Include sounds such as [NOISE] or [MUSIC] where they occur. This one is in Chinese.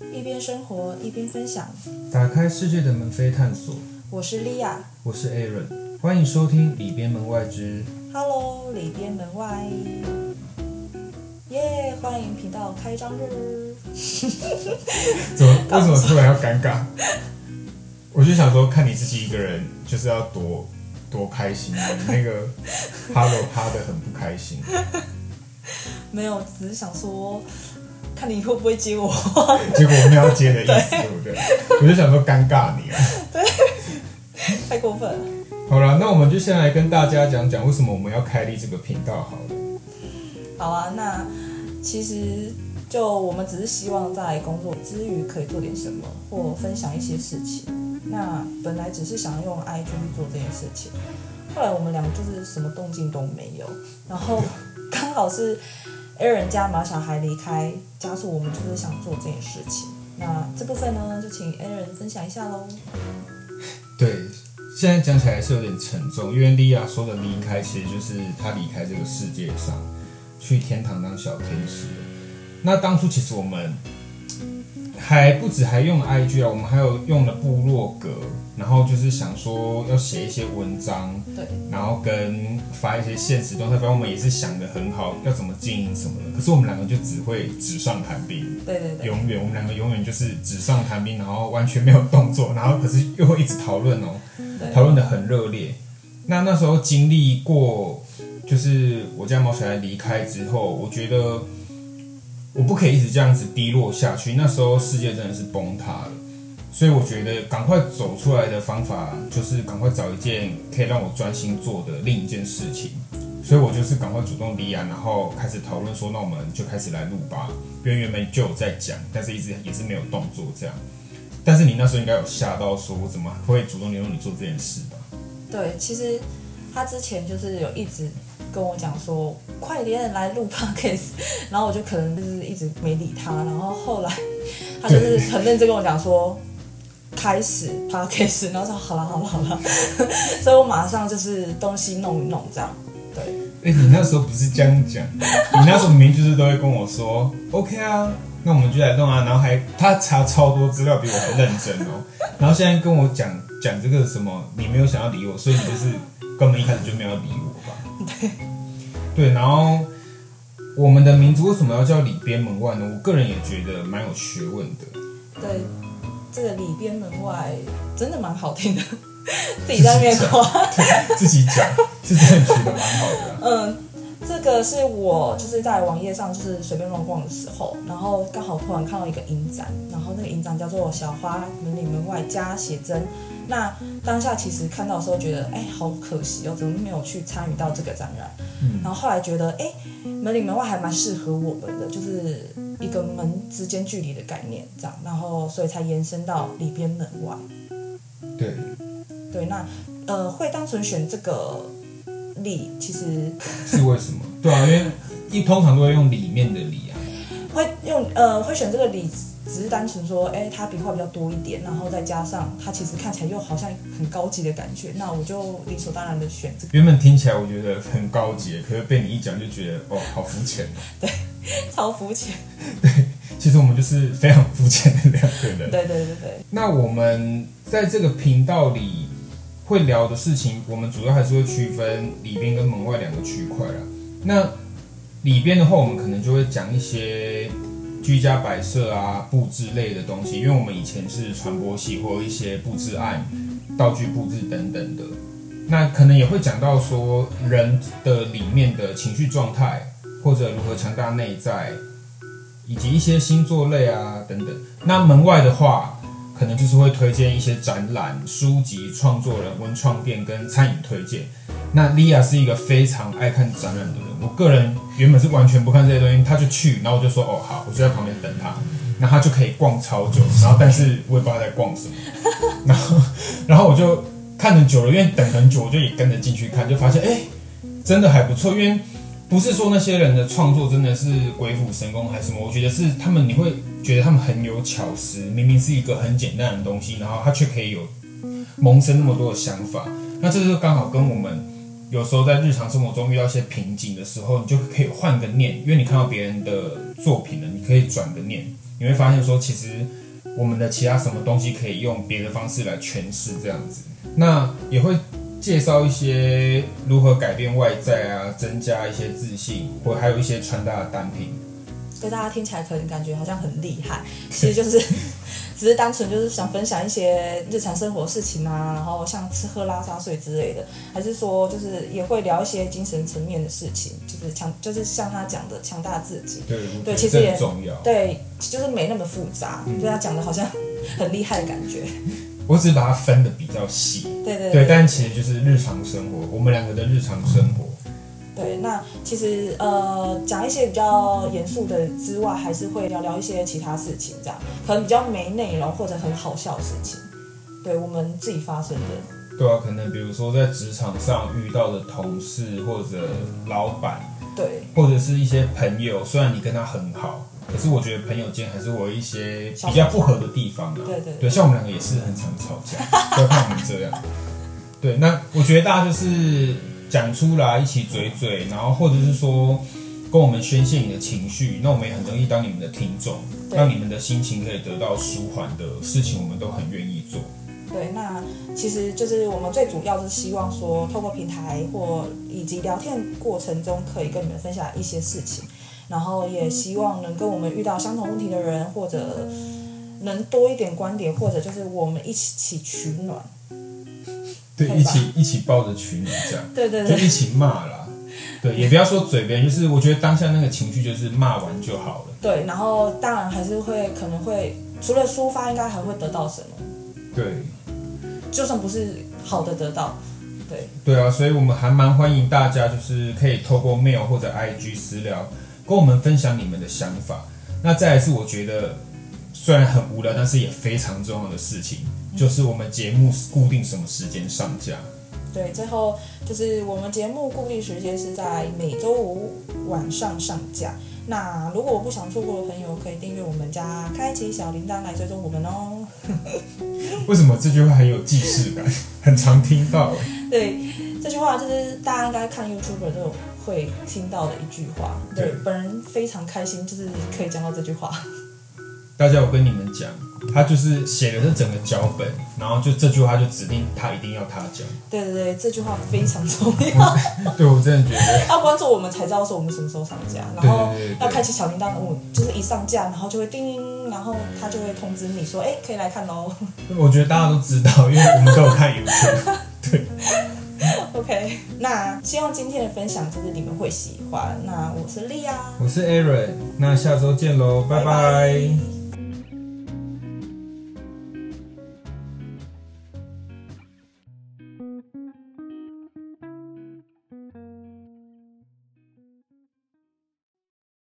一边生活一边分享。打开世界的门扉，探索。我是莉亚我是 Aaron，欢迎收听《里边门外之，Hello，里边门外，耶、欢迎频道开张日。怎么 [LAUGHS] 为什么突然要尴尬？我就想说，看你自己一个人，就是要多多开心。你那个 [LAUGHS] Hello 趴的很不开心，没有，只是想说，看你会不会接我。[LAUGHS] 结果我没有要接的意思，对不对？我就想说尴尬你啊。[LAUGHS] 太过分了。好了，那我们就先来跟大家讲讲为什么我们要开立这个频道好了。好啊，那其实就我们只是希望在工作之余可以做点什么，或分享一些事情。那本来只是想要用 IG 去做这件事情，后来我们两个就是什么动静都没有，然后刚好是 Aaron 家马小孩离开，加速我们就是想做这件事情。那这部分呢，就请 Aaron 分享一下喽。对，现在讲起来是有点沉重，因为莉亚说的离开，其实就是她离开这个世界上，去天堂当小天使。那当初其实我们还不止还用了 IG 啊，我们还有用了部落格，然后就是想说要写一些文章，对，然后跟发一些现实动态，反正我们也是想的很好，要怎么经营什么的。可是我们两个就只会纸上谈兵，对对对，永远我们两个永远就是纸上谈兵，然后完全没有动作，然后可是又会一直讨论哦，对讨论的很热烈。那那时候经历过，就是我家毛小孩离开之后，我觉得我不可以一直这样子低落下去。那时候世界真的是崩塌了，所以我觉得赶快走出来的方法就是赶快找一件可以让我专心做的另一件事情。所以我就是赶快主动离岸，然后开始讨论说，那我们就开始来录吧。因为原本就有在讲，但是一直也是没有动作这样。但是你那时候应该有吓到，说我怎么会主动联络你做这件事吧？对，其实他之前就是有一直跟我讲说，快点来录 podcast，[LAUGHS] 然后我就可能就是一直没理他，然后后来他就是很认真跟我讲说。开始 podcast，然后说好了好了好了，[LAUGHS] 所以我马上就是东西弄一弄这样，对。哎、你那时候不是这样讲，你那时候明明就是都会跟我说 OK 啊，那我们就来弄啊，然后还他查超多资料比我还认真哦，然后现在跟我讲讲这个什么，你没有想要理我，所以你就是根本一开始就没有理我吧？对，对，然后我们的名字为什么要叫里边门外呢？我个人也觉得蛮有学问的。对，这个里边门外真的蛮好听的，[LAUGHS] 自己在那边夸。自己讲是真的取得蛮好的啊、[LAUGHS] 嗯，这个是我就是在网页上就是随便乱逛的时候，然后刚好突然看到一个影展，然后那个影展叫做“小花门里门外加写真”。那当下其实看到的时候觉得，哎，好可惜哦，怎么没有去参与到这个展览？嗯然后后来觉得，哎，门里门外还蛮适合我们的，就是一个门之间距离的概念，这样，然后所以才延伸到里边门外。对，对，那呃，会单纯选这个里，其实是为什么？对啊，因为一通常都会用里面的里啊。会用呃会选这个里，只是单纯说，哎，它笔画比较多一点，然后再加上它其实看起来又好像很高级的感觉，那我就理所当然的选这个，原本听起来我觉得很高级，可是被你一讲就觉得哦，好肤浅 [LAUGHS] 对。超肤浅。[LAUGHS] 对其实我们就是非常肤浅的两个人。对对对对，那我们在这个频道里会聊的事情，我们主要还是会区分里边跟门外两个区块啦。那里边的话，我们可能就会讲一些居家摆设啊、布置类的东西，因为我们以前是传播系，或一些布置案、道具布置等等的。那可能也会讲到说人的里面的情绪状态，或者如何强大内在，以及一些星座类啊等等。那门外的话，可能就是会推荐一些展览、书籍、创作人、文创店跟餐饮推荐。那莉亚是一个非常爱看展览的，我个人原本是完全不看这些东西，他就去，然后我就说哦好，我就在旁边等他，然后他就可以逛超久，然后但是我也不知道他在逛什么，[LAUGHS] 然后然后我就看很久了，因为等很久，我就也跟着进去看，就发现哎，真的还不错，因为不是说那些人的创作真的是鬼斧神工还是什么，我觉得是他们你会觉得他们很有巧思，明明是一个很简单的东西，然后他却可以有萌生那么多的想法。那这就刚好跟我们有时候在日常生活中遇到一些瓶颈的时候，你就可以换个念，因为你看到别人的作品了，你可以转个念，你会发现说，其实我们的其他什么东西可以用别的方式来诠释这样子。那也会介绍一些如何改变外在啊，增加一些自信，或还有一些穿搭的单品。对大家听起来可能感觉好像很厉害，其实就是只是单纯就是想分享一些日常生活事情啊，然后像吃喝拉撒睡之类的，还是说就是也会聊一些精神层面的事情，就是强就是像他讲的强大自己，对，对其实也很重要。对，就是没那么复杂，对他讲的好像 [LAUGHS] 很厉害的感觉。我只是把它分的比较细，对对对，但其实就是日常生活，我们两个的日常生活。对，那其实呃讲一些比较严肃的之外，还是会聊聊一些其他事情，这样可能比较没内容或者很好笑的事情，对我们自己发生的。对啊，可能比如说在职场上遇到的同事或者老板，对，或者是一些朋友，虽然你跟他很好，可是我觉得朋友间还是会有一些比较不合的地方的。对对对，像我们两个也是很常吵架，不要看我们这样。对，那我觉得大家就是讲出来一起嘴嘴，然后或者是说跟我们宣泄你的情绪，那我们也很容易当你们的听众，让你们的心情可以得到舒缓的事情，我们都很愿意做。对，那其实就是我们最主要是希望说，透过平台或以及聊天过程中，可以跟你们分享一些事情，然后也希望能跟我们遇到相同问题的人，或者能多一点观点，或者就是我们一起取暖。对，一起一起抱着取暖这样。对对对就一起骂啦。对，也不要说嘴边，就是我觉得当下那个情绪就是骂完就好了。对，然后当然还是会可能会除了抒发，应该还会得到什么，对，就算不是好的得到，对对啊，所以我们还蛮欢迎大家，就是可以透过 mail 或者 IG 私聊，跟我们分享你们的想法。那再来是我觉得虽然很无聊，但是也非常重要的事情，就是我们节目固定什么时间上架。对，最后就是我们节目固定时间是在每周五晚上上架。那如果我不想错过的朋友，可以订阅我们家，开启小铃铛来追踪我们哦。[LAUGHS] [LAUGHS] 为什么这句话很有既视感？很常听到。对，这句话就是大家应该看 YouTube 都有会听到的一句话。对对，本人非常开心，就是可以讲到这句话。大家，我跟你们讲，他就是写的是整个脚本，然后就这句话就指定他一定要他讲。对对对，这句话非常重要。[LAUGHS] 对我真的觉得。要关注我们才知道说我们什么时候上架，然后要开启小铃铛，我就是一上架，然后就会叮，然后他就会通知你说，哎，可以来看喽。我觉得大家都知道，因为我们都有看 YouTube。[LAUGHS] 对，OK，那希望今天的分享就是你们会喜欢。那我是莉亚，我是 Aaron，那下周见喽，拜拜